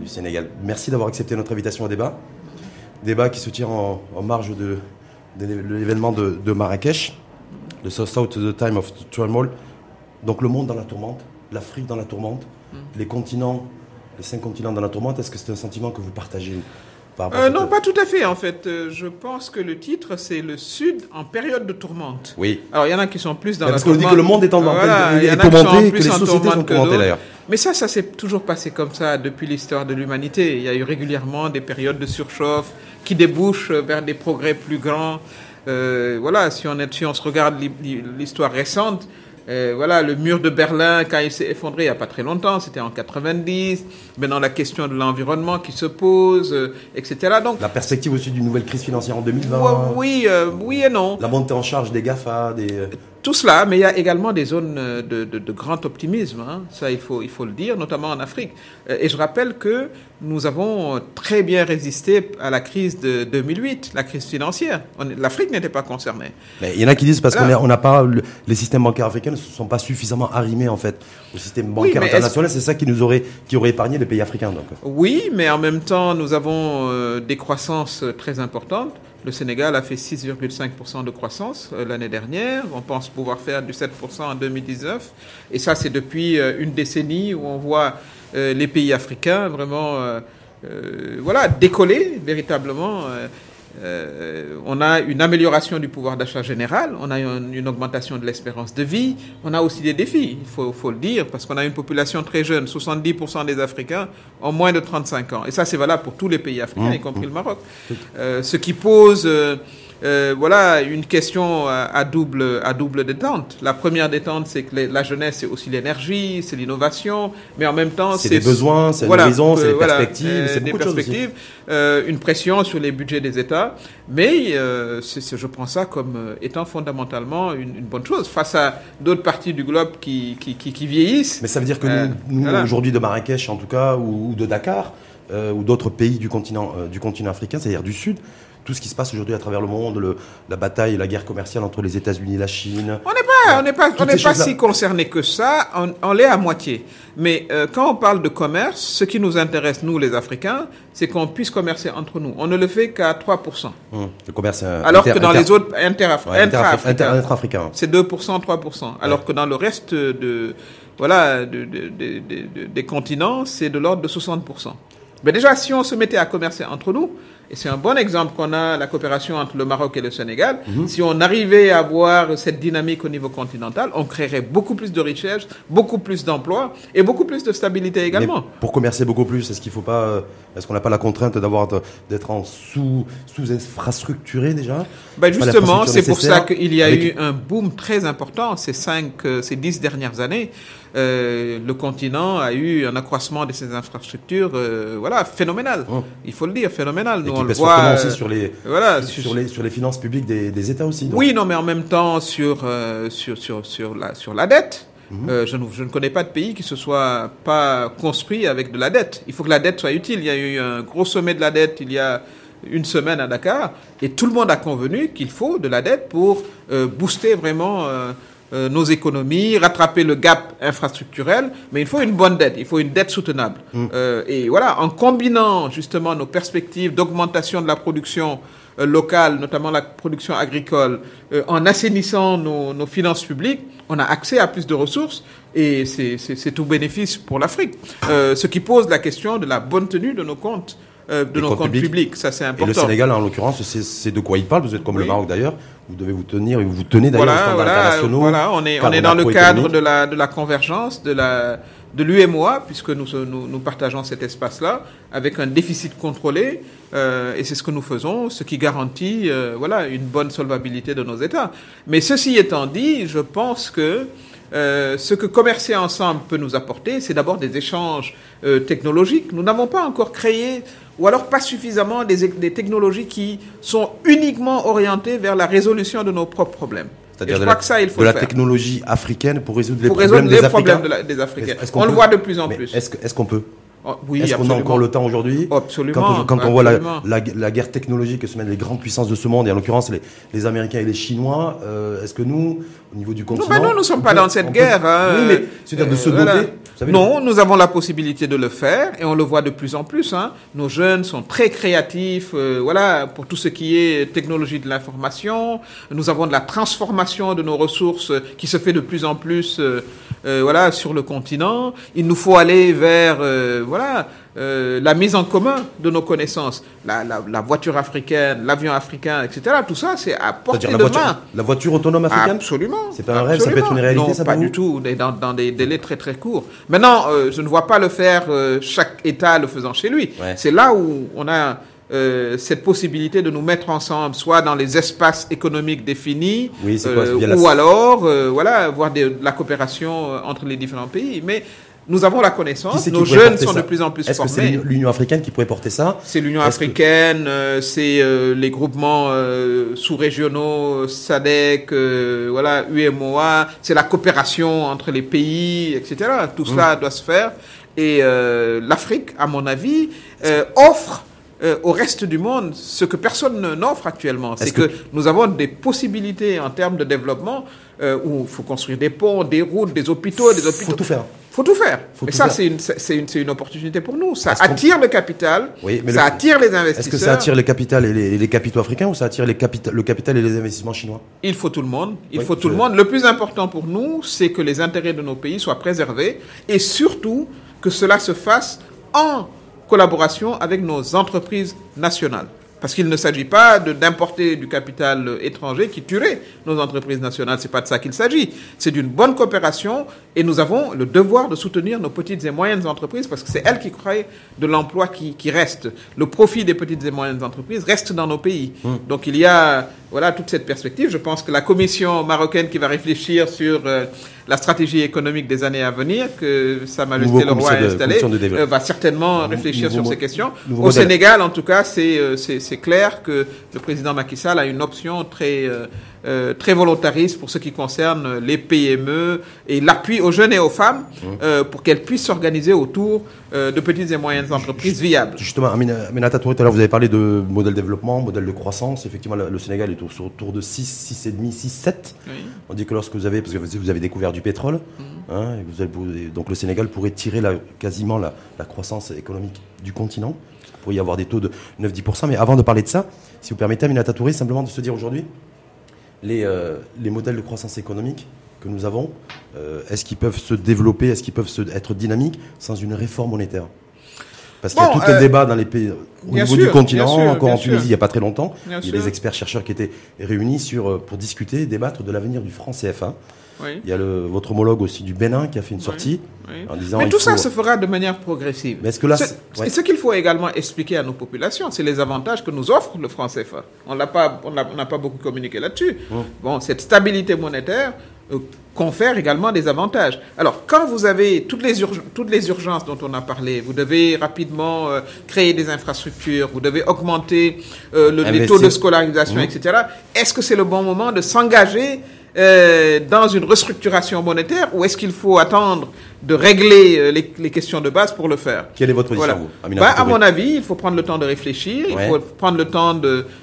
du Sénégal. Merci d'avoir accepté notre invitation au débat. Débat qui se tient en, marge de, l'événement de, Marrakech, le South South the Time of Turmoil. Donc le monde dans la tourmente, l'Afrique dans la tourmente, mm. les continents, les cinq continents dans la tourmente. Est-ce que c'est un sentiment que vous partagez euh, non, pas tout à fait. En fait, euh, je pense que le titre, c'est le Sud en période de tourmente. Oui. Alors, il y en a qui sont plus dans la tourmente. Parce qu'on dit que le monde est en voilà, est tourmenté, que les sociétés sont tourmentées d'ailleurs. Mais ça, ça s'est toujours passé comme ça depuis l'histoire de l'humanité. Il y a eu régulièrement des périodes de surchauffe qui débouchent vers des progrès plus grands. Euh, voilà, si on, est, si on se regarde l'histoire récente, euh, voilà, le mur de Berlin, quand il s'est effondré il n'y a pas très longtemps, c'était en 90. Maintenant, la question de l'environnement qui se pose, euh, etc. Donc, la perspective aussi d'une nouvelle crise financière en 2020. Oui, euh, oui et non. La montée en charge des GAFA, des tout cela, mais il y a également des zones euh, de, grand optimisme, hein. ça il faut, il faut le dire, notamment en Afrique. Euh, et je rappelle que nous avons très bien résisté à la crise de 2008, la crise financière. L'Afrique n'était pas concernée. Mais il y en a qui disent parce qu'on n'a pas les systèmes bancaires africains ne sont pas suffisamment arrimés en fait au système bancaire international. C'est ça qui nous aurait qui aurait épargné les pays africains. Donc. Oui, mais en même temps, nous avons euh, des croissances très importantes. Le Sénégal a fait 6,5% de croissance euh, l'année dernière. On pense pouvoir faire du 7% en 2019. Et ça, c'est depuis euh, une décennie où on voit euh, les pays africains vraiment décoller véritablement. Euh, on a une amélioration du pouvoir d'achat général, on a une, augmentation de l'espérance de vie, on a aussi des défis, il faut, le dire, parce qu'on a une population très jeune, 70% des Africains ont moins de 35 ans. Et ça, c'est valable pour tous les pays africains, y compris le Maroc. Euh, ce qui pose... Euh, euh, voilà une question à, double à double détente. La première détente, c'est que la jeunesse, c'est aussi l'énergie, c'est l'innovation, mais en même temps, c'est des besoins, c'est voilà, l'horizon, c'est des perspectives, euh, c'est beaucoup des perspectives, euh, une pression sur les budgets des États. Mais euh, je prends ça comme euh, étant fondamentalement une, une bonne chose face à d'autres parties du globe qui, qui, qui, qui, vieillissent. Mais ça veut dire que nous, nous aujourd'hui de Marrakech en tout cas, ou, ou de Dakar, ou d'autres pays du continent, du continent africain, c'est-à-dire du Sud, tout ce qui se passe aujourd'hui à travers le monde, le, la bataille la guerre commerciale entre les États-Unis et la Chine. On n'est pas, on n'est pas, on n'est pas si concerné que ça. On, l'est à moitié. Mais euh, quand on parle de commerce, ce qui nous intéresse nous les Africains, c'est qu'on puisse commercer entre nous. On ne le fait qu'à 3%. Hum, le commerce. Euh, alors que dans les autres inter-africains, inter, c'est 2%, 3%. Alors que dans le reste de voilà de, des continents, c'est de l'ordre de 60%. Mais déjà, si on se mettait à commercer entre nous, et c'est un bon exemple qu'on a, la coopération entre le Maroc et le Sénégal. Mhm. Si on arrivait à avoir cette dynamique au niveau continental, on créerait beaucoup plus de richesses, beaucoup plus d'emplois et beaucoup plus de stabilité également. pour commercer beaucoup plus, est-ce qu'il faut pas, euh, est-ce qu'on n'a pas la contrainte d'avoir d'être en sous sous infrastructuré déjà ben Justement, c'est pour ça qu'il y a eu un boom très important ces cinq, euh, ces dix dernières années. Euh, le continent a eu un accroissement de ses infrastructures, euh, voilà, phénoménal. Oh. Il faut le dire, phénoménal. Nous, on le voit aussi sur les, voilà, sur, les, sur les finances publiques des, des États aussi. Oui, non, mais en même temps sur euh, sur sur sur la sur la dette. Mhm. je, ne, je, ne, connais pas de pays qui se soit pas construit avec de la dette. Il faut que la dette soit utile. Il y a eu un gros sommet de la dette il y a une semaine à Dakar et tout le monde a convenu qu'il faut de la dette pour booster vraiment euh, nos économies, rattraper le gap infrastructurel, mais il faut une bonne dette, il faut une dette soutenable. Mm. Euh, et voilà, en combinant justement nos perspectives d'augmentation de la production euh, locale, notamment la production agricole, euh, en assainissant nos, nos, finances publiques, on a accès à plus de ressources et c'est tout bénéfice pour l'Afrique. ce qui pose la question de la bonne tenue de nos comptes. De nos comptes, publics. ça c'est important. Et le Sénégal, en l'occurrence, c'est de quoi il parle. Vous êtes comme le Maroc d'ailleurs vous devez vous tenir et vous vous tenez d'ailleurs voilà, standards internationaux. Voilà, on est, on est dans le cadre de la, de la convergence, de la, de l'UMOA, puisque nous, nous, nous, partageons cet espace-là, avec un déficit contrôlé, euh, et c'est ce que nous faisons, ce qui garantit, euh, voilà, une bonne solvabilité de nos États. Mais ceci étant dit, je pense que euh, ce que commercer ensemble peut nous apporter, c'est d'abord des échanges euh, technologiques. Nous n'avons pas encore créé, ou alors pas suffisamment, des, des, technologies qui sont uniquement orientées vers la résolution de nos propres problèmes. C'est-à-dire de, la, que ça, il faut de la technologie africaine pour résoudre les pour problèmes, résoudre des, les problèmes des Africains. On, le voit de plus en plus. Est-ce qu'on peut Oh, oui, Est-ce qu'on a encore le temps aujourd'hui Absolument. Quand, on, voit la, la, guerre technologique que se mènent les grandes puissances de ce monde, et en l'occurrence les, les, Américains et les Chinois, euh, est-ce que nous, au niveau du continent... Non, nous ne sommes pas dans cette guerre. Hein, oui, mais c'est-à-dire de se euh, doter... Non, nous avons la possibilité de le faire et on le voit de plus en plus. Hein. Nos jeunes sont très créatifs, euh, voilà, pour tout ce qui est technologie de l'information. Nous avons de la transformation de nos ressources qui se fait de plus en plus, euh, euh, voilà, sur le continent. Il nous faut aller vers, voilà euh, la mise en commun de nos connaissances, la, la, voiture africaine, l'avion africain, etc. Tout ça, c'est à portée de voiture, main. La voiture autonome africaine Absolument. C'est pas un rêve, ça peut être une réalité, non, ça pas du tout, dans, dans, des délais très très courts. Maintenant, euh, je ne vois pas le faire euh, chaque État le faisant chez lui. C'est là où on a cette possibilité de nous mettre ensemble, soit dans les espaces économiques définis, ou alors, voilà, avoir de, la coopération entre les différents pays. Mais nous avons la connaissance, nos jeunes sont de plus en plus formés. Est-ce que c'est l'Union africaine qui pourrait porter ça C'est l'Union africaine, euh, c'est euh, les groupements euh, sous-régionaux, SADC, voilà, UMOA, c'est la coopération entre les pays, etc. Tout cela mm. doit se faire. Et l'Afrique, à mon avis, offre au reste du monde ce que personne n'offre actuellement. C'est que... nous avons des possibilités en termes de développement où il faut construire des ponts, des routes, des hôpitaux, des hôpitaux. Faut tout faire faut tout faire. et ça, c'est une, une, une, opportunité pour nous. Ça attire le capital, ça attire les investisseurs. Est-ce que ça attire le capital et les, capitaux africains ou ça attire les le capital et les investissements chinois? Il faut tout le monde. Il faut tout le monde. Le plus important pour nous, c'est que les intérêts de nos pays soient préservés et surtout que cela se fasse en collaboration avec nos entreprises nationales. Parce qu'il ne s'agit pas d'importer du capital étranger qui tuerait nos entreprises nationales. C'est pas de ça qu'il s'agit. C'est d'une bonne coopération et nous avons le devoir de soutenir nos petites et moyennes entreprises parce que c'est elles qui créent de l'emploi qui, qui, reste. Le profit des petites et moyennes entreprises reste dans nos pays. Mmh. Donc il y a voilà toute cette perspective. Je pense que la commission marocaine qui va réfléchir sur euh, la stratégie économique des années à venir que Sa Majesté le Roi a installée euh, va certainement réfléchir sur ces questions. Au Sénégal, en tout cas, euh, c'est clair que le président Macky Sall a une option très euh, très volontariste pour ce qui concerne les PME et l'appui aux jeunes et aux femmes mmh. euh, pour qu'elles puissent s'organiser autour euh, de petites et moyennes entreprises viables. Justement, Aminata Touré, tout à l'heure, vous avez parlé de modèle de développement, modèle de croissance. Effectivement, le Sénégal est autour de 6, 6,5, 6, 7. On dit que lorsque vous avez, parce que vous avez découvert du pétrole, mmh. hein, vous donc le Sénégal pourrait tirer la, quasiment la, la croissance économique du continent. Il pourrait y avoir des taux de 9-10%. Mais avant de parler de ça, si vous permettez, Aminata Touré, simplement de se dire aujourd'hui, les, euh, les modèles de croissance économique que nous avons, euh, est-ce qu'ils peuvent se développer, est-ce qu'ils peuvent se, être dynamiques sans une réforme monétaire? Parce qu'il y a tout un euh, débat dans les pays, au niveau du continent, encore en Tunisie il n'y a pas très longtemps. il y a des experts chercheurs qui étaient réunis sur, pour discuter et débattre de l'avenir du franc CFA. Il y a le, votre homologue aussi du Bénin qui a fait une sortie en disant. Mais tout ça se fera de manière progressive. Mais ce que là, ce, ce qu'il faut également expliquer à nos populations, c'est les avantages que nous offre le franc CFA. On n'a pas, on n'a pas beaucoup communiqué là-dessus. Bon, cette stabilité monétaire euh, confère également des avantages. Alors, quand vous avez toutes les, toutes les urgences dont on a parlé, vous devez rapidement euh, créer des infrastructures, vous devez augmenter euh, le, les taux de scolarisation, etc. Est-ce que c'est le bon moment de s'engager euh, dans une restructuration monétaire ou est-ce qu'il faut attendre de régler euh, les, les, questions de base pour le faire? Quelle est votre position bah, À mon avis, il faut prendre le temps de réfléchir, il faut prendre le temps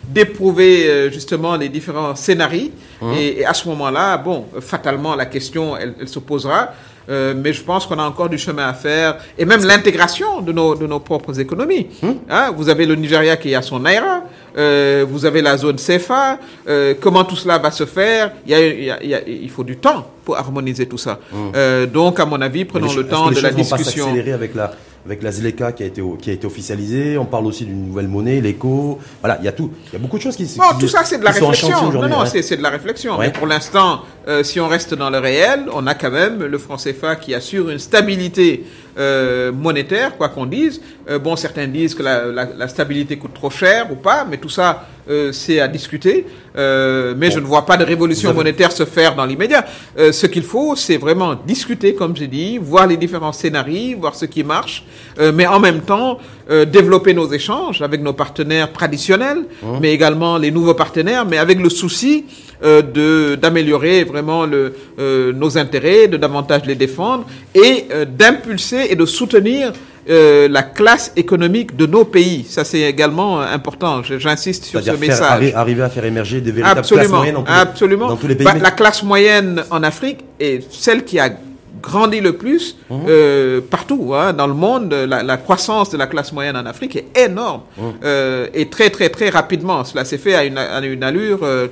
d'éprouver euh, justement les différents scénarios. Hum. et, à ce moment-là, bon, fatalement la question elle, elle se posera. Euh, mais je pense qu'on a encore du chemin à faire et même l'intégration de nos, de nos propres économies. Hum. Hein, vous avez le Nigeria qui a son Naira, euh, vous avez la zone CFA, euh, comment tout cela va se faire? Il, y a, il, y a, il, faut du temps pour harmoniser tout ça. Mmh. Euh, donc, à mon avis, prenons le temps de la discussion. Vont pas avec la avec la ZLECA qui a été qui a été officialisée. On parle aussi d'une nouvelle monnaie, l'éco. Voilà, il y a tout. Il y a beaucoup de choses qui. Bon, tout ça c'est de la réflexion. Non, non, c'est de la réflexion. Mais pour l'instant, euh, si on reste dans le réel, on a quand même le franc CFA qui assure une stabilité euh, monétaire, quoi qu'on dise. Euh, bon, certains disent que la, la, la, stabilité coûte trop cher ou pas, mais tout ça, euh, c'est à discuter. Euh, mais je ne vois pas de révolution monétaire se faire dans l'immédiat. Euh, ce qu'il faut, c'est vraiment discuter, comme j'ai dit, voir les différents scénarios, voir ce qui marche, mais en même temps développer nos échanges avec nos partenaires traditionnels, mmh. mais également les nouveaux partenaires, mais avec le souci de d'améliorer vraiment le, nos intérêts, de davantage les défendre et d'impulser et de soutenir euh, la classe économique de nos pays. Ça, c'est également euh, important. J'insiste sur ce message. arriver à faire émerger des véritables classes moyennes dans tous, absolument. Les, dans tous les pays. Bah, la classe moyenne en Afrique est celle qui a grandit le plus Mhm. euh, partout hein, dans le monde. La, la croissance de la classe moyenne en Afrique est énorme Mhm. euh, et très très très rapidement. Cela s'est fait à une, à une allure euh,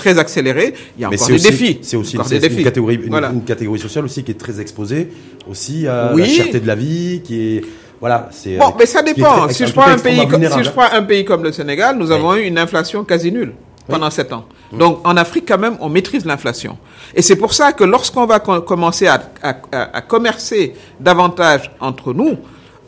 très accélérée. Il y a Mais encore c'est des aussi, défis. C'est aussi une, catégorie, une, Voilà. une catégorie sociale aussi qui est très exposée aussi à Oui. la cherté de la vie, qui est voilà, c'est Bon, mais ça dépend. très- si prends un pays, je prends un pays comme le Sénégal, nous avons eu une inflation quasi nulle pendant sept ans. Donc, en Afrique, quand même, on maîtrise l'inflation. Et c'est pour ça que lorsqu'on va co- commencer à, à- à- à commercer davantage entre nous,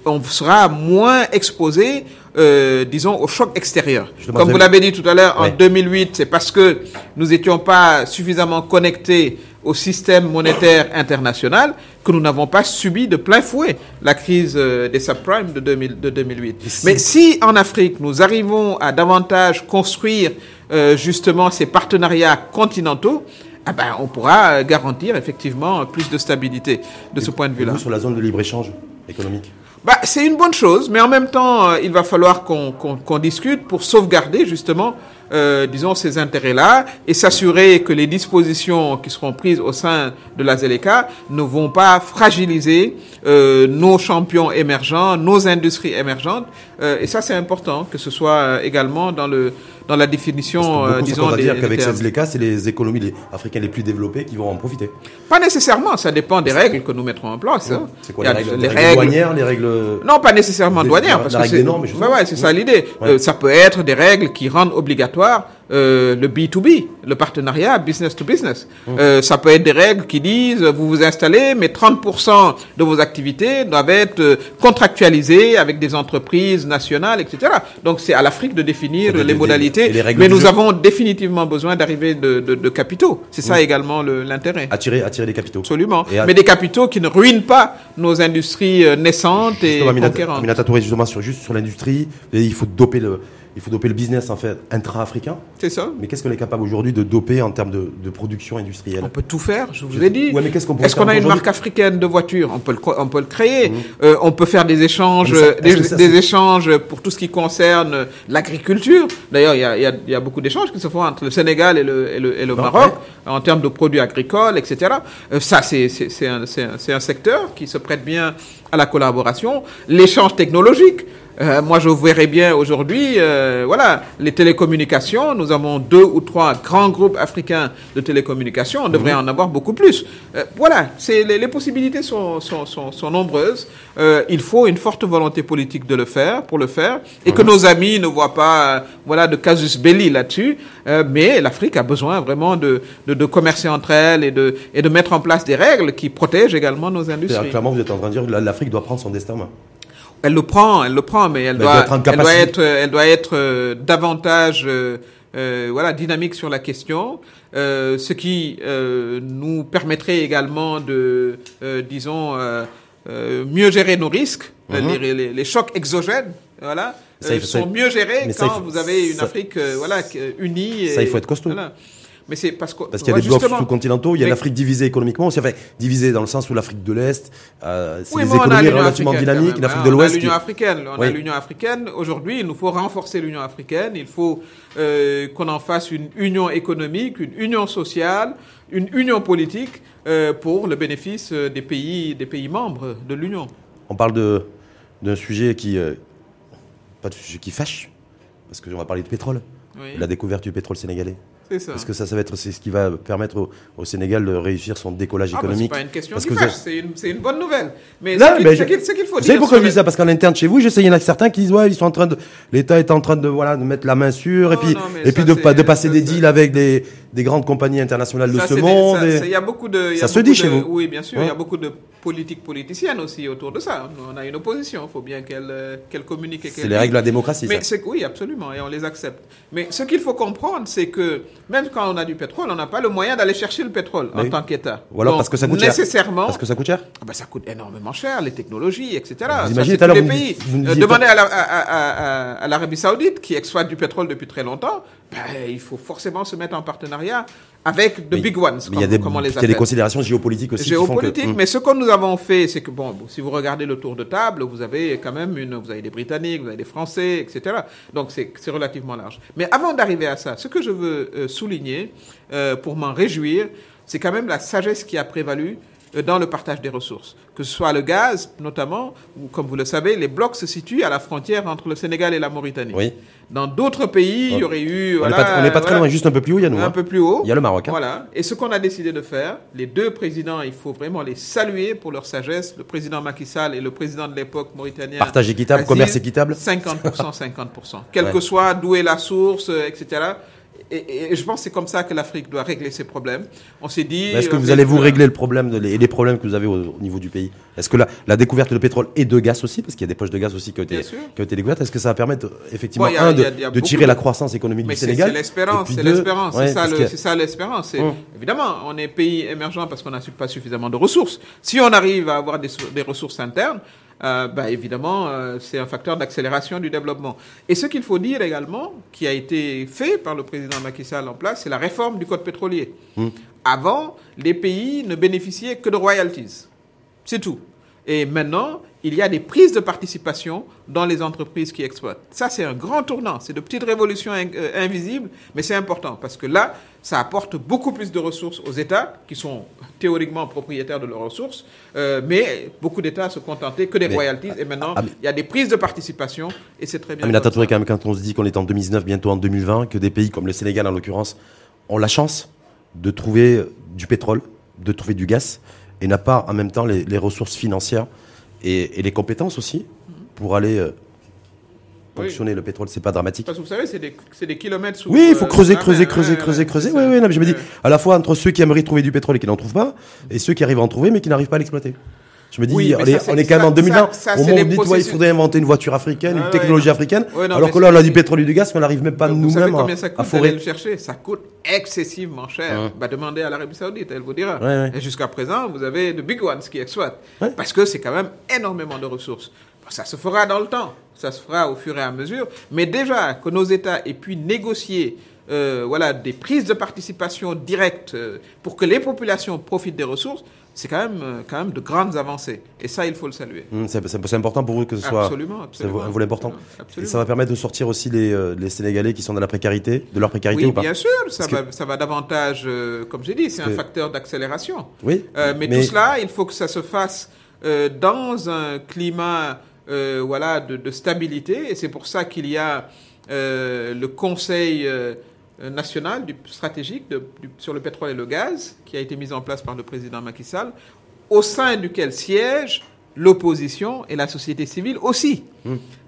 on sera moins exposé, euh, disons, au choc extérieur. Justement, Comme vous vous avez- l'avez dit tout à l'heure, en Ouais. 2008, c'est parce que nous n'étions pas suffisamment connectés au système monétaire international que nous n'avons pas subi de plein fouet la crise euh, des subprimes de, 2000 de 2008. si- Mais si en Afrique, nous arrivons à davantage construire euh, justement ces partenariats continentaux, ah ben, on pourra euh, garantir effectivement plus de stabilité de ce point de vue-là. sur la zone de libre-échange économique Bah, c'est une bonne chose, mais en même temps, euh, il va falloir qu'on qu'on discute pour sauvegarder justement, euh, disons, ces intérêts-là et s'assurer que les dispositions qui seront prises au sein de la ZLECA ne vont pas fragiliser euh, nos champions émergents, nos industries émergentes. Euh, et ça, c'est important que ce soit euh, également dans le dans la définition, euh, disons, à des, dire qu'avec cette ZLECA, c'est les économies les- africaines les plus développées qui vont en profiter. Pas nécessairement, ça dépend des règles que nous mettrons en place. hein. C'est quoi les règles, les les règles douanières, les règles Non, pas nécessairement douanières, la- parce la que règle c'est des normes, justement. ouais, c'est ça l'idée. Euh, ça peut être des règles qui rendent obligatoire euh, le B2B, le partenariat business to business. Mmh. Euh, ça peut être des règles qui disent vous vous installez, mais 30% de vos activités doivent être euh, contractualisées avec des entreprises nationales, etc. Donc c'est à l'Afrique de définir les modalités, et les mais nous jeu. avons définitivement besoin d'arriver de, de, de capitaux. C'est ça également le- l'intérêt. attirer, attirer des capitaux. Absolument. Et à- Mais des capitaux qui ne ruinent pas nos industries naissantes et Justement, Aminata, conquérantes. Aminata Touré, justement, sur, juste sur l'industrie, et il faut doper le, il faut doper le business en fait intra-africain. C'est ça. Mais qu'est-ce qu'on est capable aujourd'hui de doper en termes de, de production industrielle? On peut tout faire, je vous Je- ai dit. Ouais, mais qu'est-ce qu'on Est-ce qu'on a une marque africaine de voitures? On peut le, co- on peut le créer. Euh, on peut faire des échanges, ça- euh, des, ça, échanges pour tout ce qui concerne euh, l'agriculture. D'ailleurs, il y a, y, y beaucoup d'échanges qui se font entre le Sénégal et le, et le, et le Non, Maroc en termes de produits agricoles, etc. Euh, ça, un, un, c'est un secteur qui se prête bien à la collaboration. L'échange technologique. Euh, moi, je verrais bien aujourd'hui, euh, voilà, les télécommunications. Nous avons deux ou trois grands groupes africains de télécommunications. On devrait en avoir beaucoup plus. Euh, voilà, c'est les, les possibilités sont, sont, sont, sont nombreuses. Euh, il faut une forte volonté politique de le faire, pour le faire, et que nos amis ne voient pas, euh, voilà, de casus belli là-dessus. Euh, mais l'Afrique a besoin vraiment de, de, de commercer entre elles et de, et de mettre en place des règles qui protègent également nos industries. Clairement, vous êtes en train de dire que la- l'Afrique doit prendre son destin. Elle le prend, elle le prend, mais elle Mais doit, elle doit être, elle doit être euh, davantage, euh, euh, voilà, dynamique sur la question, euh, ce qui euh, nous permettrait également de, euh, disons, euh, euh, mieux gérer nos risques, Mhm. les, les- les chocs exogènes, voilà, Ça, il faut- ça, sont mieux gérés quand vous avez une ça- Afrique, euh, voilà, unie. Ça, il faut être costaud. voilà. Mais c'est parce que Parce qu'il y a des blocs sous-continentaux, il y a l'Afrique divisée économiquement, aussi, enfin, divisée dans le sens où l'Afrique de l'Est, euh, c'est Oui, des on économies relativement dynamiques, l'Afrique hein. de On a l'Ouest. qui- l'Union africaine. On Oui. a l'Union africaine. Aujourd'hui, il nous faut renforcer l'Union africaine. Il faut euh, qu'on en fasse une union économique, une union sociale, une union politique euh, pour le bénéfice euh, des pays, des pays membres de l'Union. On parle de- d'un sujet qui, pas de sujet qui fâche, parce qu'on va parler de pétrole, Oui, la découverte du pétrole sénégalais. C'est ça. Est-ce que ça, ça va être c'est ce qui va permettre au, au Sénégal de réussir son décollage Ah, bah, c'est économique pas une question Parce que c'est une, c'est une bonne nouvelle. Mais Non, ce qu'il faut dire pourquoi je dis ça Parce qu'en interne chez vous, je sais, il y en a certains qui disent ouais, ils sont en train de, l'État est en train de voilà de mettre la main sur et Non, puis et puis de, c'est- pas- de passer des c'est- deals avec des, des grandes compagnies internationales de Ça, ce des- monde. ça- et- ça- y a beaucoup de. il y a Ça se dit chez vous Oui, bien sûr. Il y a Ouais. beaucoup de politiques politiciennes aussi autour de ça. Nous, On a une opposition. Il faut bien qu'elle euh, qu'elle communique C'est les règles de la démocratie. Mais ça. oui, absolument, et on les accepte. Mais ce qu'il faut comprendre, c'est que même quand on a du pétrole, on n'a pas le moyen d'aller chercher le pétrole en tant qu'État. Ou alors Donc, parce que ça coûte cher. nécessairement. Parce que ça coûte cher. Ben, ça coûte énormément cher, les technologies, etc. Vous Ça, imaginez, à tous l'heure, les vous pays. Euh, demandez à l'Arabie Saoudite, qui exploite du pétrole depuis très longtemps, ben, il faut forcément se mettre en partenariat avec the Mais- big ones, Mais comme, il y a des, on les considérations géopolitiques aussi. qui font que- Géopolitique, Hum. mais ce que nous avons fait, c'est que bon, si vous regardez le tour de table, vous avez quand même une, vous avez des Britanniques, vous avez des Français, etc. Donc c'est relativement large. Mais avant d'arriver à ça, ce que je veux euh, souligner, euh, pour m'en réjouir, c'est quand même la sagesse qui a prévalu dans le partage des ressources, que ce soit le gaz notamment, où, comme vous le savez, les blocs se situent à la frontière entre le Sénégal et la Mauritanie. Oui. Dans d'autres pays, il y aurait eu... On n'est voilà, pas, on n'est pas très loin, juste un peu plus haut, il y a nous. un hein. peu plus haut. Il y a le Maroc. hein. Voilà. Et ce qu'on a décidé de faire, les deux présidents, il faut vraiment les saluer pour leur sagesse. Le président Macky Sall et le président de l'époque mauritanien. Partage équitable, Aziz, commerce équitable. 50%, 50%. Quel Ouais. que soit d'où est la source, euh, etc. Et, je pense que c'est comme ça que l'Afrique doit régler ses problèmes. On s'est dit. Est-ce que euh, vous allez vous régler le problème de, et les problèmes que vous avez au, au niveau du pays? Est-ce que la, la découverte de pétrole et de gaz aussi, parce qu'il y a des poches de gaz aussi qui ont été, Bien sûr. qui ont été découvertes, est-ce que ça va permettre effectivement Bon, y a- un de, a- tirer de- la croissance économique Mais du Sénégal c'est l'espérance, c'est l'espérance, ouais, c'est ça, le- l'espérance. Hum. Évidemment, on est pays émergent parce qu'on n'a pas suffisamment de ressources. Si on arrive à avoir des ressources internes, euh, bah, évidemment, euh, c'est un facteur d'accélération du développement. Et ce qu'il faut dire également, qui a été fait par le président Macky Sall en place, c'est la réforme du code pétrolier. Hum. Avant, les pays ne bénéficiaient que de royalties. C'est tout. Et maintenant, il y a des prises de participation dans les entreprises qui exploitent. Ça, c'est un grand tournant. C'est de petites révolutions in- euh, invisibles, mais c'est important parce que là, ça apporte beaucoup plus de ressources aux États qui sont théoriquement propriétaires de leurs ressources, euh, mais beaucoup d'États se contentaient que des Mais- royalties. Et maintenant, ah, mais- il y a des prises de participation et c'est très bien. Comme Touré, ça. quand même, quand on se dit qu'on est en 2019, bientôt en 2020, que des pays comme le Sénégal, en l'occurrence, ont la chance de trouver du pétrole, de trouver du gaz, et n'a pas en même temps les, les ressources financières et, et les compétences aussi pour aller euh, Oui. fonctionner le pétrole, c'est pas dramatique. Parce que vous savez, c'est des, kilomètres sous. Oui, il faut euh, creuser, creuser, mer. creuser, creuser, creuser. Oui, oui, non, mais je me dis, à la fois entre ceux qui aimeraient trouver du pétrole et qui n'en trouvent pas, et ceux qui arrivent à en trouver mais qui n'arrivent pas à l'exploiter. Je me dis, Oui, on, mais est, on quand même en ça- 2020. ça- ça, au moment où on dit, il faudrait inventer une voiture africaine, une technologie africaine, Ouais, non, alors mais que là, on a du pétrole et du gaz qu'on n'arrive même pas nous-mêmes à, forer. le chercher? Ça coûte excessivement cher. Ouais. Bah, demandez à l'Arabie Saoudite, elle vous dira. Et jusqu'à présent, vous avez de big ones qui exploitent. Parce que c'est quand même énormément de ressources. Bon, Ça se fera dans le temps. Ça se fera au fur et à mesure. Mais déjà, que nos États aient pu négocier euh, voilà, des prises de participation directes euh, pour que les populations profitent des ressources, c'est quand même, euh, quand même de grandes avancées. Et ça, il faut le saluer. Hum, C'est c'est- c'est important pour vous que ce soit Absolument, c'est absolument. un volet important. Et Absolument. ça va permettre de sortir aussi les, euh, les Sénégalais qui sont dans la précarité, de leur précarité Oui, ou pas bien sûr, ça va, ça va davantage, euh, comme j'ai dit, c'est un que- facteur d'accélération. Oui. Euh, mais, tout cela, il faut que ça se fasse euh, dans un climat voilà, de, de stabilité. Et c'est pour ça qu'il y a le Conseil euh, national du, stratégique sur le pétrole et le gaz, qui a été mis en place par le président Macky Sall, au sein duquel siège l'opposition et la société civile aussi.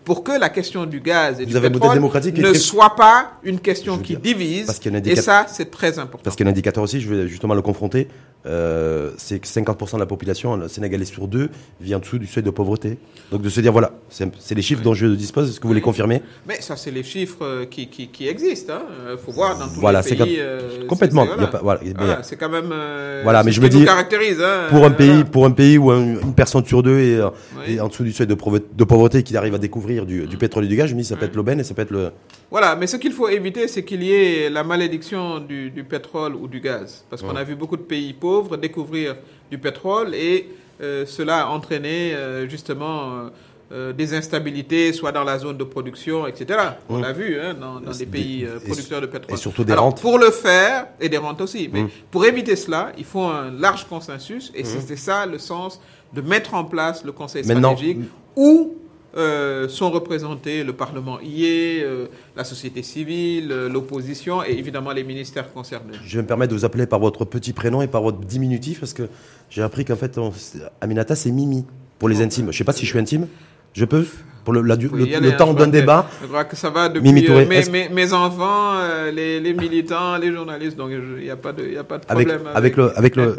Pour que la question du gaz et. Vous du pétrole démocratique ne très- soit pas une question qui dire, divise. parce qu'il y a un et ça, c'est très important. Parce qu'il y a un indicateur aussi, je vais justement le confronter, euh, c'est que 50% de la population, le Sénégalais sur deux, vit en dessous du seuil de pauvreté. Donc de se dire, voilà, c'est les chiffres dont je dispose, est-ce que vous les confirmez? Mais ça, c'est les chiffres euh, qui, qui, qui existent. Il faut voir dans tous Voilà, les pays. euh, complètement, voilà, Voilà, mais- c'est quand même. euh, Voilà, mais ce je me qui nous dis, caractérise. hein, pour un, euh, pays, pour un pays où un- une personne sur deux est, euh, Oui. est en dessous du seuil de pauvreté, de pauvreté qui arrive à découvrir du, du pétrole et du gaz, je me dis, ça peut être l'aubaine et ça peut être le... Voilà, mais ce qu'il faut éviter, c'est qu'il y ait la malédiction du, du pétrole ou du gaz. Parce qu'on a vu beaucoup de pays pauvres découvrir du pétrole et euh, cela a entraîné euh, justement euh, des instabilités, soit dans la zone de production, etc. On l'a vu hein, dans, dans des pays producteurs de pétrole. et surtout des Alors, rentes. Pour le faire, et des rentes aussi, mais Mm. pour éviter cela, il faut un large consensus et Mm. c'était ça le sens de mettre en place le Conseil Maintenant- stratégique où euh, sont représentés le Parlement y est, euh, la société civile, euh, l'opposition et évidemment les ministères concernés. Je vais me permettre de vous appeler par votre petit prénom et par votre diminutif parce que j'ai appris qu'en fait, on- Aminata, c'est Mimi pour les intimes. Je sais pas si je suis intime. Je peux Pour le, la le- le hein, temps d'un débat. Je crois que ça va depuis Mimi Touré, mes, est-ce- mes- mes enfants, les, les militants, les journalistes, donc il n'y a, pas de- y a pas de avec, problème. avec, le, avec, le,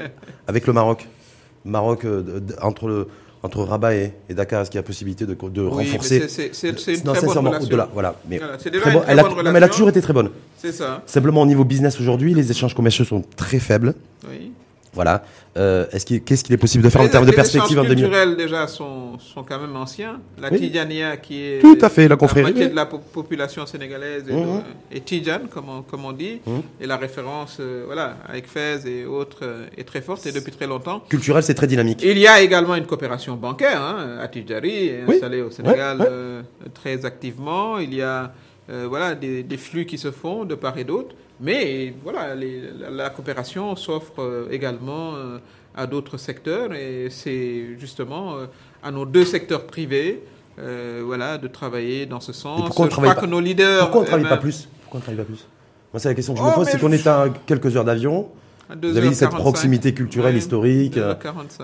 avec le Maroc. Maroc, entre, le, entre Rabat et, et Dakar, est-ce qu'il y a possibilité de, de Oui, mais renforcer c'est- une Non, très bonne sincèrement, relation. au-delà, voilà. Mais Voilà, très bon- elle, a, mais elle toujours été très bonne. C'est ça, Simplement, au niveau business aujourd'hui, les échanges commerciaux sont très faibles. oui. Voilà. Euh, est-ce qu'il- Qu'est-ce qu'il est possible de faire en les, termes de les perspective en échanges 2000 culturels déjà sont, sont quand même anciens. La Oui. Tidjania qui est Tout à fait, la confrérie, moitié oui. de la po- population sénégalaise et, de- et Tidjane comme on, comme on dit. Et la référence euh, voilà, avec Fès et autres euh, est très forte et depuis très longtemps. Culturel, c'est très dynamique. Il y a également une coopération bancaire. Hein. Atidjari est Oui. installé au Sénégal Ouais, ouais. euh, très activement. Il y a euh, voilà, des, des flux qui se font de part et d'autre. Mais voilà, les- la, la coopération s'offre euh, également euh, à d'autres secteurs. Et c'est justement à nos deux secteurs privés voilà, de travailler dans ce sens. pourquoi on Je crois que nos leaders. Pourquoi on ne travaille pas plus? Pourquoi on travaille pas plus? Moi, c'est la question que je me pose c'est qu'on est à quelques heures d'avion. Vous avez dit cette proximité culturelle, historique.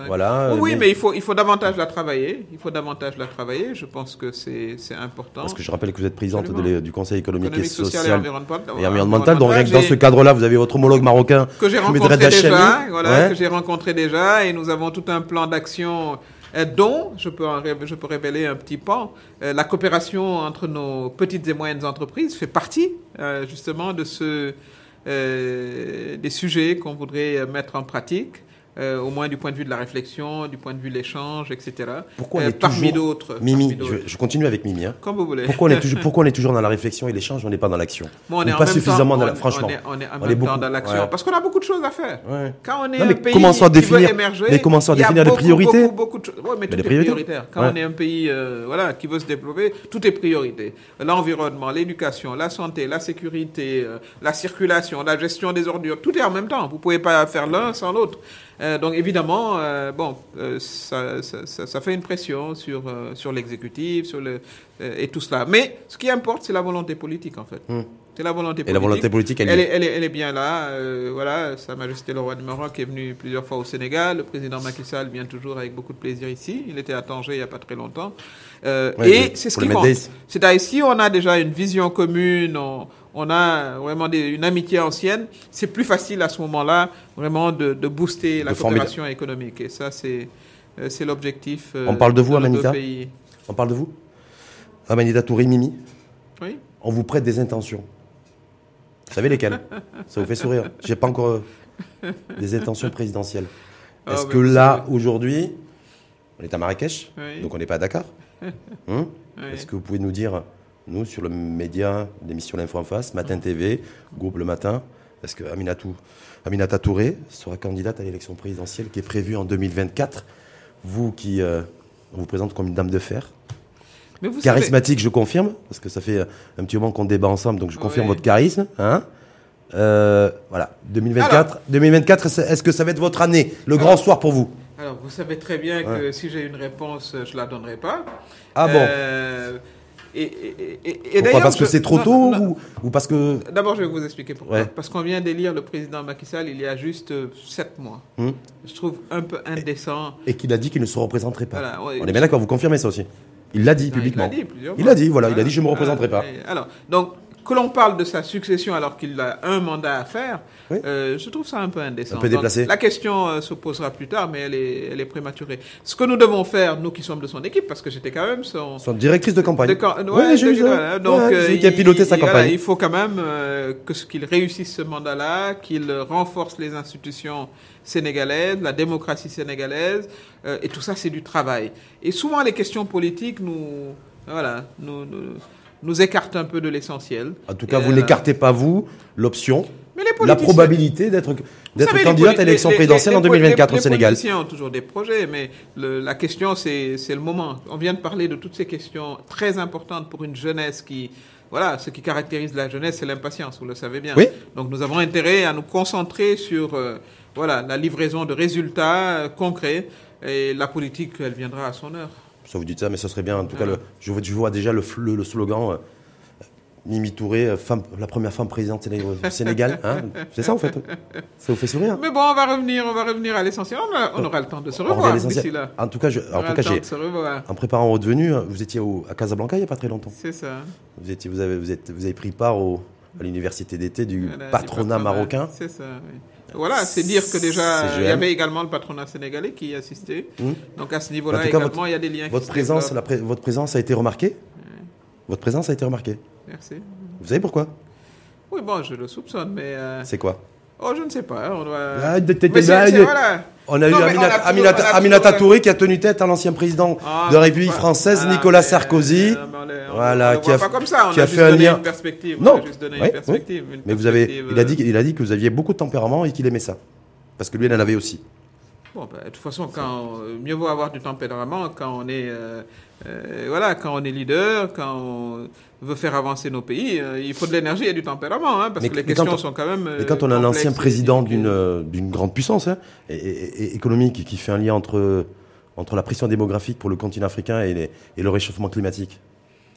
Voilà. Oui, mais... il, faut, il faut davantage la travailler. Il faut davantage la travailler. Je pense que c'est important. Parce que je rappelle que vous êtes présidente du Conseil économique, et social, et environnemental. Donc, dans ce cadre-là, vous avez votre homologue marocain. Que j'ai rencontré déjà. Voilà, que j'ai rencontré déjà. Et nous avons tout un plan d'action euh, dont je peux, je peux révéler un petit pan. Euh, la coopération entre nos petites et moyennes entreprises fait partie euh, justement de ce euh, des sujets qu'on voudrait mettre en pratique. Euh, au moins du point de vue de la réflexion, du point de vue de l'échange, etc. Pourquoi on euh, est parmi d'autres Mimi, je, continue avec Mimi. Hein. Comme vous voulez. Pourquoi on est toujours, pourquoi on est toujours dans la réflexion et l'échange, on n'est pas dans l'action? Bon, On n'est pas suffisamment dans la, franchement. On est, en même temps dans l'action parce qu'on a beaucoup de choses à faire. Quand on est un pays qui définir, veut émerger, mais commençons à définir des priorités. Beaucoup, beaucoup, de choses. Ouais, mais, tout est prioritaire. Quand on est un pays, euh, voilà, qui veut se développer, tout est priorité. L'environnement, l'éducation, la santé, la sécurité, la circulation, la gestion des ordures, tout est en même temps. Vous pouvez pas faire l'un sans l'autre. Euh, donc évidemment, euh, bon, euh, ça, fait une pression sur, sur l'exécutif, sur le, et tout cela. Mais ce qui importe, c'est la volonté politique, en fait. Hmm. C'est la volonté politique. Et la volonté politique, elle, est... Elle, est, elle est bien là. voilà, Sa Majesté le roi de Maroc est venu plusieurs fois au Sénégal. Le président Macky Sall vient toujours avec beaucoup de plaisir ici. Il était à Tanger il n'y a pas très longtemps. et c'est ce qui compte. C'est-à-dire ici, on a déjà une vision commune. On, on a vraiment une amitié ancienne, c'est plus facile à ce moment-là vraiment de, booster la coopération économique. Et ça, c'est euh, c'est l'objectif. Euh, on parle de vous, Amanita On parle de vous Amanita Touré, Mimi Oui. On vous prête des intentions. Vous savez lesquelles Ça vous fait sourire. J'ai pas encore euh, des intentions présidentielles. Ah, Est-ce que là, aujourd'hui, on est à Marrakech, donc on n'est pas à Dakar hein? Est-ce que vous pouvez nous dire nous, sur le média, l'émission L'Info en face, Matin TV, Groupe Le Matin, est-ce que Aminata Touré sera candidate à l'élection présidentielle qui est prévue en 2024 Vous qui euh, vous présente comme une dame de fer Charismatique, je confirme, parce que ça fait un petit moment qu'on débat ensemble, donc je confirme votre charisme. Hein euh, voilà, 2024, 2024 est-ce que ça va être votre année, le grand soir pour vous? Alors, vous savez très bien que si j'ai une réponse, je ne la donnerai pas. Ah bon? Euh, et, et, pourquoi? Parce que c'est trop tôt ou, parce que... D'abord, je vais vous expliquer pourquoi. Parce qu'on vient d'élire le président Macky Sall il y a juste euh, sept mois. Hmm. Je trouve un peu indécent. Et, qu'il a dit qu'il ne se représenterait pas. On est bien d'accord, vous confirmez ça aussi Il l'a dit publiquement. Il l'a dit, voilà, il a dit je ne me représenterai pas. Alors, donc, que l'on parle de sa succession alors qu'il a un mandat à faire, euh, je trouve ça un peu indécent. Un peu déplacé. la question euh, se posera plus tard, mais elle est, elle est prématurée. Ce que nous devons faire, nous qui sommes de son équipe, parce que j'étais quand même son... Son directrice de campagne. oui, j'ai. Donc, euh, il a piloté sa campagne. il faut quand même que qu'il réussisse ce mandat-là, qu'il renforce les institutions sénégalaises, la démocratie sénégalaise, et tout ça, c'est du travail. Et souvent, les questions politiques nous... Voilà, nous, nous nous écarte un peu de l'essentiel. En tout cas, vous n'écartez pas, vous, l'option, la probabilité d'être candidate à l'élection présidentielle en 2024 au Sénégal. Les politiciens ont toujours des projets, mais la question, c'est le moment. On vient de parler de toutes ces questions très importantes pour une jeunesse qui... Voilà, ce qui caractérise la jeunesse, c'est l'impatience, vous le savez bien. Oui. Donc nous avons intérêt à nous concentrer sur euh, voilà, la livraison de résultats euh, concrets et la politique, elle viendra à son heure. Ça vous dites ça, mais ce serait bien. En tout cas, le, je, vois, je, vois, déjà le, le, slogan. Euh, Mimi Touré, euh, femme, la première femme présidente au Sénégal. Hein c'est ça, en fait. Ça vous fait sourire Mais bon, on va revenir, on va revenir à l'essentiel. On, aura le temps de se revoir d'ici là. En tout cas, je, en, tout cas j'ai, en préparant votre venue, vous étiez au, à Casablanca il n'y a pas très longtemps. C'est ça. Vous, étiez, vous, avez, vous, êtes, vous avez pris part au, à l'université d'été du, patronat marocain. C'est ça, oui. Voilà, c'est dire que déjà, il y avait également le patronat sénégalais qui y assistait. Hmm. Donc à ce niveau-là, également, il y a des liens votre qui présence, se Votre présence a été remarquée? Votre présence a été remarquée? Merci. Vous savez pourquoi? Oui, bon, je le soupçonne, mais... Euh, c'est quoi? Oh, je ne sais pas. On, doit... ah, on a eu Aminata, Touré qui a tenu tête à l'ancien président ah, de la République française, ah, Nicolas Sarkozy. Euh, voilà, qui a, fait un lien. Non, mais vous avez, il a dit, il a dit que vous aviez beaucoup de tempérament et qu'il aimait ça, parce que lui, il en avait aussi. Bon, bah, de toute façon, quand, mieux vaut avoir du tempérament quand on est, voilà, quand on est leader, quand on veut faire avancer nos pays, il faut de l'énergie et du tempérament, hein, parce que les questions sont quand même. Mais quand on a un ancien président d'une d'une grande puissance hein, et, économique qui fait un lien entre entre la pression démographique pour le continent africain et, et le réchauffement climatique,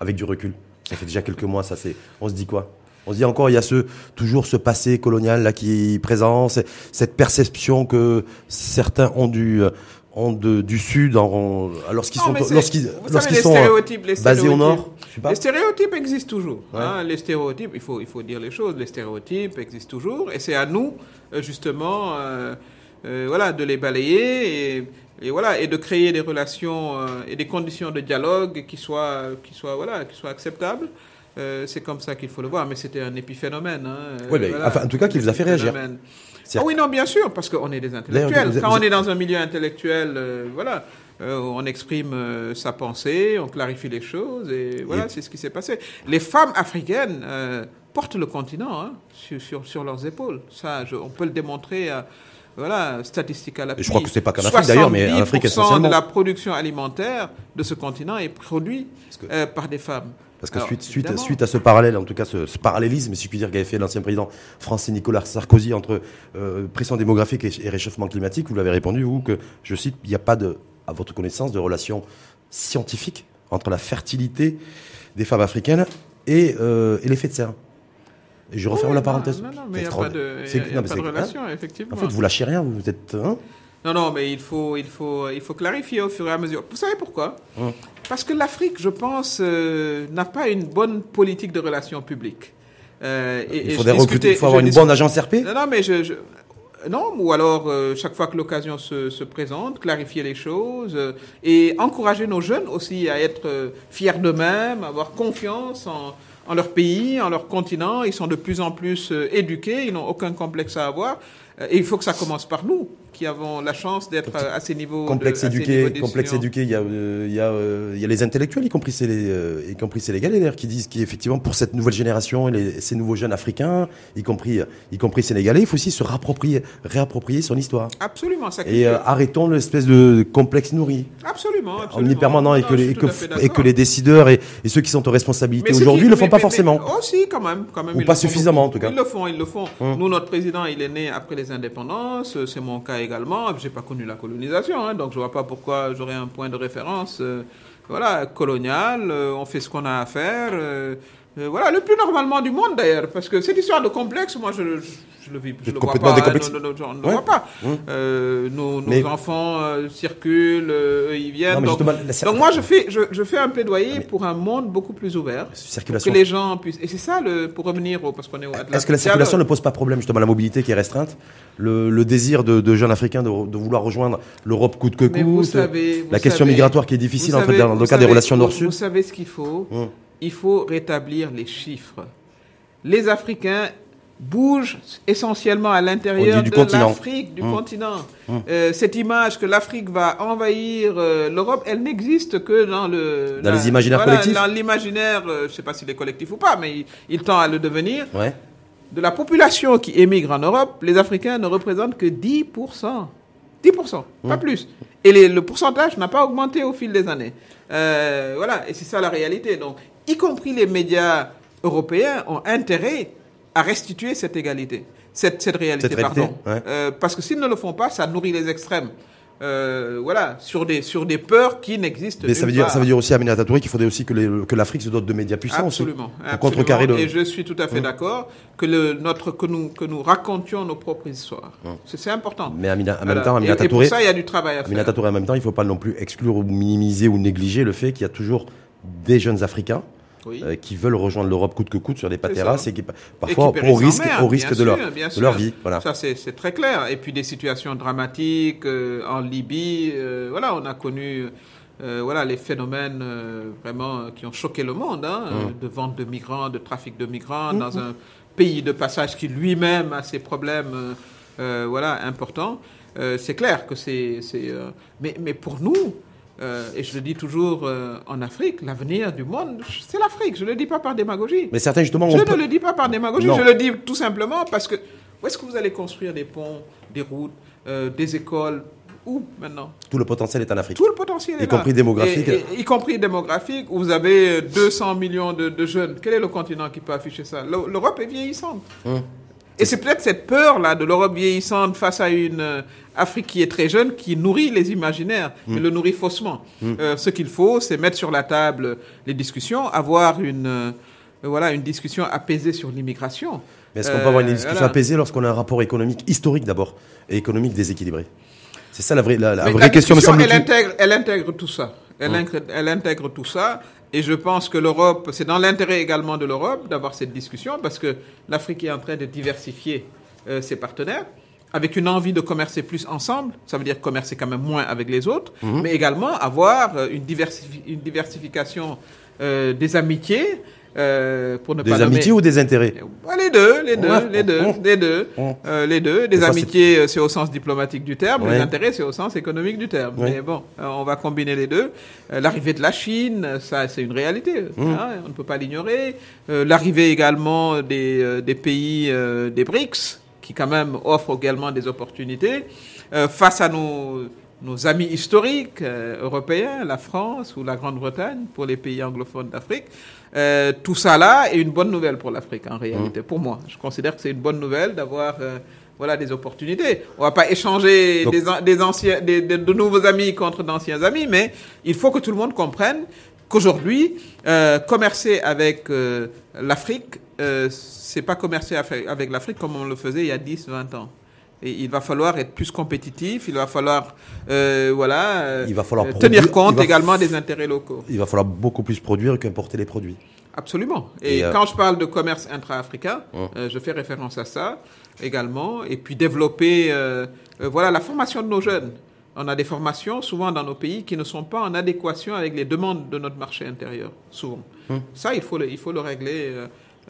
avec du recul. Ça fait déjà quelques mois, ça c'est. On se dit quoi? On se dit encore, il y a ce toujours ce passé colonial là qui est présent, cette perception que certains ont du ont de, du sud en, lorsqu'ils sont lorsqu'ils lorsqu'ils sont basés au nord. Les stéréotypes existent toujours. Hein, les stéréotypes, il faut il faut dire les choses. Les stéréotypes existent toujours, et c'est à nous euh, justement. Euh, euh, voilà, de les balayer et et voilà et de créer des relations euh, et des conditions de dialogue qui soient qui soient voilà qui soient acceptables euh, c'est comme ça qu'il faut le voir mais c'était un épiphénomène hein, oui, enfin, en tout cas qui vous a fait réagir ah oui non bien sûr parce qu'on est des intellectuels quand on est dans un milieu intellectuel euh, voilà on exprime sa pensée, on clarifie les choses, et voilà, c'est ce qui s'est passé. Les femmes africaines portent le continent hein, sur, sur, sur, leurs épaules. Ça, on peut le démontrer voilà, statistique à la Je crois que c'est pas qu'en Afrique d'ailleurs, mais en Afrique essentiellement. de la production alimentaire de ce continent est produit euh, par des femmes. Parce que suite, suite, suite, à ce parallèle, en tout cas ce, parallélisme, si je puis dire, qu'avait fait l'ancien président français Nicolas Sarkozy entre euh, pression démographique et, réchauffement climatique, vous l'avez répondu, vous, que, je cite, il n'y a pas, de, à votre connaissance, de relation scientifique entre la fertilité des femmes africaines et, euh, et l'effet de serre. Et je referme la parenthèse. Non, non, mais il n'y a pas de, relation, effectivement. En fait, vous lâchez rien, vous êtes. Hein non, non, mais il faut, il, faut, il faut clarifier au fur et à mesure. Vous savez pourquoi? Hein Parce que l'Afrique, je pense, euh, n'a pas une bonne politique de relations publiques. Euh, et, il faut, recruter, il faut avoir une bonne agence RP Non, non, mais je, non, ou alors, euh, chaque fois que l'occasion se, se, présente, clarifier les choses et encourager nos jeunes aussi à être fiers d'eux-mêmes, avoir confiance en, en leur pays, en leur continent. Ils sont de plus en plus éduqués, ils n'ont aucun complexe à avoir. Et il faut que ça commence par nous qui avons la chance d'être à ces niveaux. Complexe éduqué, complexe éduqué. Il y a, euh, il y a, euh, il y a les intellectuels, y compris ces, euh, y compris ces sénégalais qui disent qu'effectivement pour cette nouvelle génération, les, ces nouveaux jeunes africains, y compris, y compris sénégalais, il faut aussi se réapproprier, réapproprier son histoire. Absolument. Ça et arrêtons l'espèce de complexe nourri. Absolument. absolument. En y permanent et que, les, et que, les décideurs et, ceux qui sont aux responsabilités aujourd'hui ne le font pas forcément. Oh si, quand même, quand même. Ou pas suffisamment en tout cas. Ils le font, ils le font. Hum. Nous, notre président, il est né après les indépendances. C'est mon cas également. J'ai pas connu la colonisation, hein, donc je vois pas pourquoi j'aurais un point de référence. Euh, voilà, colonial. Euh, on fait ce qu'on a à faire. Euh, voilà, le plus normalement du monde d'ailleurs, parce que cette histoire de complexe, moi je, je le vis, je le vois pas, hein, ne le vois pas. Euh, nos, nos enfants euh, circulent, euh, ils viennent. donc, donc, moi je fais, je, je fais un plaidoyer pour un monde beaucoup plus ouvert, circulation. que les gens puissent. Et c'est ça le, pour revenir au, parce qu'on est. Est-ce que la circulation ne pose pas problème justement la mobilité qui est restreinte, le, le désir de, de, jeunes Africains de, de vouloir rejoindre l'Europe coûte que coûte, la question migratoire qui est difficile dans le cas des relations Nord-Sud. Vous savez ce qu'il faut hum. Il faut rétablir les chiffres. Les Africains bouge essentiellement à l'intérieur de l'Afrique, du mmh. continent. Mmh. Euh, cette image que l'Afrique va envahir euh, l'Europe, elle n'existe que dans le dans les imaginaires collectifs. Dans l'imaginaire, euh, je ne sais pas s'il est collectif ou pas, mais il, tend à le devenir. De la population qui émigre en Europe, les Africains ne représentent que 10%. 10%, pas mmh. plus. Et le pourcentage n'a pas augmenté au fil des années. voilà, et c'est ça la réalité. Donc, y compris les médias européens ont intérêt à restituer cette égalité, cette, cette réalité, pardon. Euh, parce que s'ils ne le font pas, ça nourrit les extrêmes. Euh, voilà, sur des, sur des peurs qui n'existent Mais ça veut, dire, ça veut dire aussi, Amina Tatouri, qu'il faudrait aussi que, que l'Afrique se dote de médias puissants absolument, pour contrecarrer le... Et je suis tout à fait hum. d'accord que, le, notre, que, nous, que nous racontions nos propres histoires. Hum. C'est important. Mais en même temps, Amina Tatouri... Et, pour ça, il y a du travail à faire. Amina Tatouri, en même temps, il ne faut pas non plus exclure ou minimiser ou négliger le fait qu'il y a toujours des jeunes Africains euh, qui veulent rejoindre l'Europe coûte que coûte sur des pateras et qui parfois au risque, au risque de, leur, de leur vie. Voilà. Ça c'est très clair. Et puis des situations dramatiques euh, en Libye. Euh, voilà, on a connu. voilà les phénomènes vraiment qui ont choqué le monde, hein, mmh. de vente de migrants, de trafic de migrants mmh. dans un pays de passage qui lui-même a ses problèmes, voilà, importants. c'est clair que c'est, mais, mais pour nous, euh, et je le dis toujours euh, en Afrique, l'avenir du monde, c'est l'Afrique. Je ne le dis pas par démagogie. Mais certains, justement. Je ne le dis pas par démagogie, je le dis tout simplement parce que où est-ce que vous allez construire des ponts, des routes, euh, des écoles? Où maintenant? Tout le potentiel est en Afrique. Tout le potentiel est y compris démographique. Et- et- y compris démographique, où vous avez 200 millions de, de jeunes. Quel est le continent qui peut afficher ça? L'E- L'Europe est vieillissante. Hum. Et c'est peut-être cette peur-là de l'Europe vieillissante face à une euh, Afrique qui est très jeune qui nourrit les imaginaires, mais le nourrit faussement. Euh, ce qu'il faut, c'est mettre sur la table les discussions, avoir une, euh, voilà, une discussion apaisée sur l'immigration. Mais est-ce qu'on peut avoir une discussion voilà. apaisée lorsqu'on a un rapport économique historique d'abord et économique déséquilibré? C'est ça la vraie, la, la vraie question, me discussion, elle semble-t-il. intègre, elle intègre tout ça. Elle, intègre, elle intègre tout ça. Et je pense que l'Europe, c'est dans l'intérêt également de l'Europe d'avoir cette discussion parce que l'Afrique est en train de diversifier euh, ses partenaires avec une envie de commercer plus ensemble. Ça veut dire commercer quand même moins avec les autres, Hum. mais également avoir euh, une, diversifi- une diversification euh, des amitiés. Euh, pour ne Des pas nommer- amitiés ou des intérêts Ouais, les deux, les deux, Ouais. les deux, les deux. Euh, les deux. Des amitiés, euh, c'est au sens diplomatique du terme, Ouais. les intérêts, c'est au sens économique du terme. Mais bon, euh, on va combiner les deux. Euh, L'arrivée de la Chine, euh, ça, c'est une réalité. Mmh. hein, on ne peut pas l'ignorer. Euh, L'arrivée également des, euh, des pays euh, des BRICS, qui quand même offrent également des opportunités Euh, face à nos nos amis historiques euh, européens, la France ou la Grande-Bretagne, pour les pays anglophones d'Afrique. Euh, tout ça là est une bonne nouvelle pour l'Afrique en réalité. Pour moi, je considère que c'est une bonne nouvelle d'avoir euh, voilà des opportunités. On va pas échanger Donc- des, an- des anciens, des- des- de nouveaux amis contre d'anciens amis, mais il faut que tout le monde comprenne qu'aujourd'hui, commercer avec l'Afrique, c'est pas commercer avec l'Afrique comme on le faisait il y a 10, 20 ans. Et il va falloir être plus compétitif, il va falloir, euh, voilà, euh, Il va falloir euh, tenir compte également des intérêts locaux. Il va falloir beaucoup plus produire qu'importer les produits. Absolument. Et, Et, euh, quand je parle de commerce intra-africain, euh, je fais référence à ça également. Et puis développer, euh, voilà, la formation de nos jeunes. On a des formations souvent dans nos pays qui ne sont pas en adéquation avec les demandes de notre marché intérieur, souvent. Hum. Ça, il faut le, il faut le régler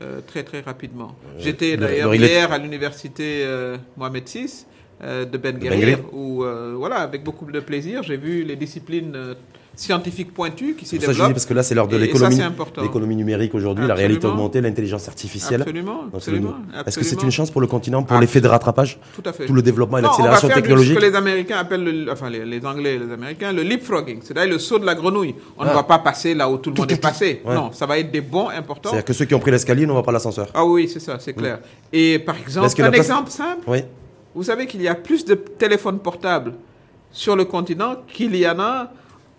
euh, très très rapidement. J'étais le- d'ailleurs hier à l'université euh, Mohamed VI euh, de Ben Ben Guerir. où, voilà, avec beaucoup de plaisir, j'ai vu les disciplines scientifiques pointues qui s'y C'est pour ça je dis parce que là, c'est l'heure de l'économie. c'est numérique aujourd'hui, la réalité augmentée, l'intelligence artificielle. Absolument, c'est absolument, Est-ce que c'est une chance pour le continent, pour Ah, l'effet de rattrapage Tout à fait. Tout le développement et l'accélération technologique ce que les Américains appellent, le- enfin les, les Anglais et les Américains, le leapfrogging, c'est-à-dire le saut de la grenouille. On ne Ah. va pas passer là où tout le monde est passé. Ouais. Non, ça va être des bons importants. C'est-à-dire que ceux qui ont pris l'escalier n'ont pas l'ascenseur. Ah oui, c'est ça, c'est clair. Et par exemple, un place- exemple simple, Oui. vous savez qu'il y a plus de téléphones portables sur le continent qu'il y en a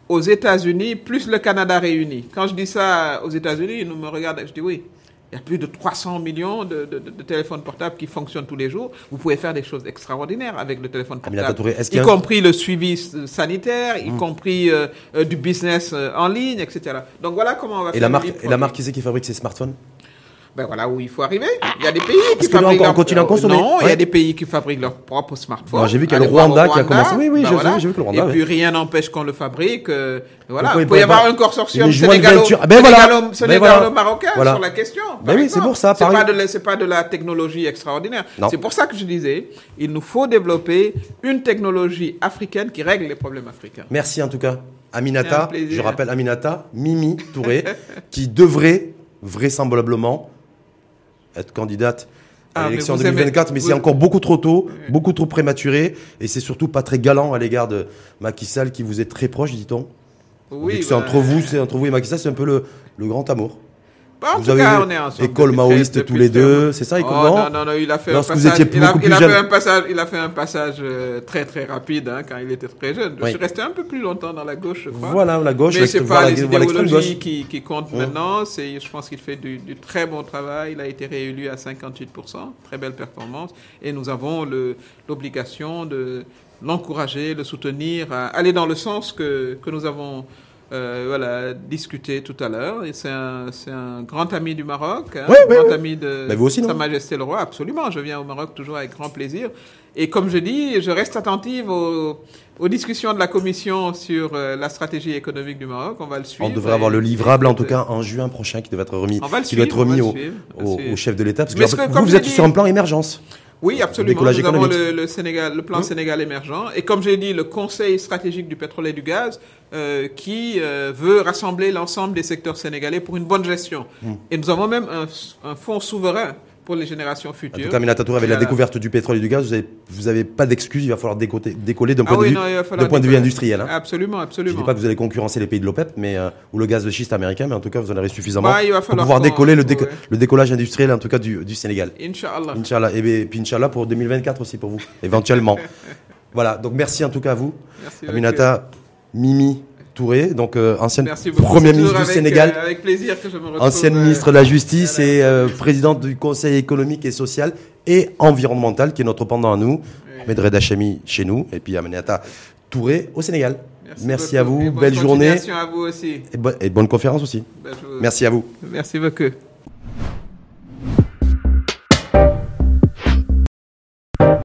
aux États-Unis, plus le Canada réuni. Quand je dis ça aux États-Unis, ils nous me regardent, je dis oui. Il y a plus de 300 millions de, de- téléphones portables qui fonctionnent tous les jours. Vous pouvez faire des choses extraordinaires avec le téléphone portable. Touré, y y a compris le suivi sanitaire, y compris euh, euh, du business euh, en ligne, etc. Donc voilà comment on va Et faire la marque, et la marque qui fabrique ces smartphones? Ben voilà où il faut arriver. Il y a des pays qui fabriquent leur- continue à consommer. Non, il y a des pays qui fabriquent leurs propres smartphones. Non, j'ai vu qu'il y a le Rwanda qui a commencé. Oui, oui, Ben j'ai- voilà. vu que le Rwanda, Et ouais. puis rien n'empêche qu'on le fabrique. euh, voilà. Il peut y avoir un consortium une joint sénégalo, venture Ah ben voilà. sénégalo- Ben sénégalo-marocain voilà. sur la question. Ben oui, c'est pour ça, C'est pas, de pas de la technologie extraordinaire. C'est pour ça que je disais, il nous faut développer une technologie africaine qui règle les problèmes africains. Merci en tout cas. Aminata, je rappelle Aminata, Mimi Touré, qui devrait vraisemblablement être candidate à Ah, l'élection vous 2024, mais c'est encore beaucoup trop tôt, beaucoup trop prématuré, et c'est surtout pas très galant à l'égard de Macky Sall, qui vous est très proche, dit-on. Oui, c'est ben, entre vous, c'est entre vous et Macky Sall, c'est un peu le, le grand amour. En Vous tout avez cas, on est ensemble. école depuis maoïste tous les deux, c'est ça, école Oh, non non, non, il a fait Lorsque un passage. il a, il fait jeune. un passage. Il a fait un passage euh, très très rapide hein, quand il était très jeune. Je Oui. suis resté un peu plus longtemps dans la gauche, je crois. Voilà, la gauche, Mais c'est pas voilà, les voilà, idéologies gauche. qui, qui comptent maintenant. C'est, je pense qu'il fait du, du très bon travail. Il a été réélu à 58%, très belle performance. Et nous avons l'obligation de l'encourager, le soutenir, à aller dans le sens que, que nous avons euh, voilà, discuté tout à l'heure. Et c'est un, un grand ami du Maroc, hein, Oui, oui, grand ami de Mais vous aussi, Sa Majesté le Roi. Absolument, je viens au Maroc toujours avec grand plaisir. Et comme je dis, je reste attentive aux, aux discussions de la Commission sur euh, la stratégie économique du Maroc. On va le suivre. On devrait avoir le livrable, en tout cas, en juin prochain, qui devrait être remis, On va le qui doit être suivre, on va remis au, chef de l'État. Parce que, vous, que, vous êtes dit- sur un plan émergence. Oui, absolument. décollage Nous avons le, le Sénégal, le plan Sénégal émergent. Et comme j'ai dit, le Conseil stratégique du pétrole et du gaz euh, qui euh, veut rassembler l'ensemble des secteurs sénégalais pour une bonne gestion. Mm. Et nous avons même un, un fonds souverain pour les générations En futures. tout cas, Aminata Touré, avec la découverte du pétrole et du gaz, vous n'avez pas d'excuses, il va falloir décoter- décoller d'un Ah point, oui, de, vue, non, point de industriel. hein. Absolument, Je ne absolument. dis pas que vous allez concurrencer les pays de l'OPEP mais, euh, ou le gaz de schiste américain, mais en tout cas, vous en aurez suffisamment Bah, pour pouvoir décoller le, déco- ouais. le décollage industriel, en tout cas, du, du Sénégal. Inch'Allah. Inch'Allah. Et bien, puis Inch'Allah pour 2024 aussi pour vous, éventuellement. voilà, donc merci en tout cas à vous. Merci. Aminata Mimi Touré, donc euh, ancienne Merci C'est ministre du Sénégal, euh, avec plaisir que je me retrouve. ancienne euh, ministre de la Justice et euh, présidente du Conseil économique et social et environnemental, qui est notre pendant à nous. Ahmed Reda Chemi chez nous, et puis Aminata Touré au Sénégal. Merci, à vous, Et belle journée continuation à vous aussi. et, bo- et bonne conférence aussi. Merci à vous. Merci beaucoup.